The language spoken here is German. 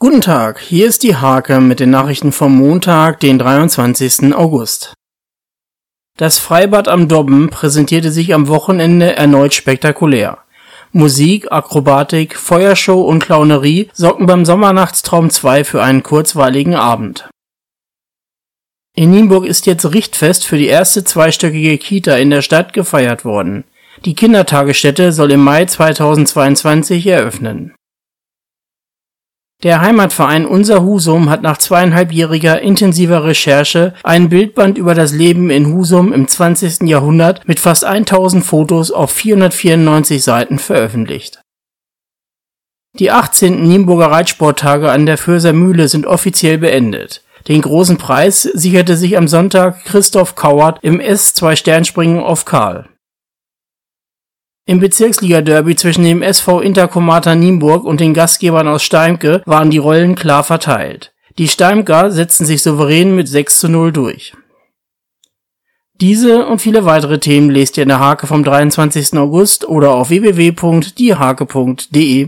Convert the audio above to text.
Guten Tag, hier ist die Hake mit den Nachrichten vom Montag, den 23. August. Das Freibad am Dobben präsentierte sich am Wochenende erneut spektakulär. Musik, Akrobatik, Feuershow und Clownerie sorgten beim Sommernachtstraum 2 für einen kurzweiligen Abend. In Nienburg ist jetzt Richtfest für die erste zweistöckige Kita in der Stadt gefeiert worden. Die Kindertagesstätte soll im Mai 2022 eröffnen. Der Heimatverein Unser Husum hat nach zweieinhalbjähriger intensiver Recherche ein Bildband über das Leben in Husum im 20. Jahrhundert mit fast 1000 Fotos auf 494 Seiten veröffentlicht. Die 18. Nienburger Reitsporttage an der Fürser Mühle sind offiziell beendet. Den großen Preis sicherte sich am Sonntag Christoph Kauert im S2-Sternspringen auf Karl. Im Bezirksliga-Derby zwischen dem SV Intercomata Nienburg und den Gastgebern aus Steimke waren die Rollen klar verteilt. Die Steimker setzten sich souverän mit 6 zu 0 durch. Diese und viele weitere Themen lest ihr in der Hake vom 23. August oder auf www.diehake.de.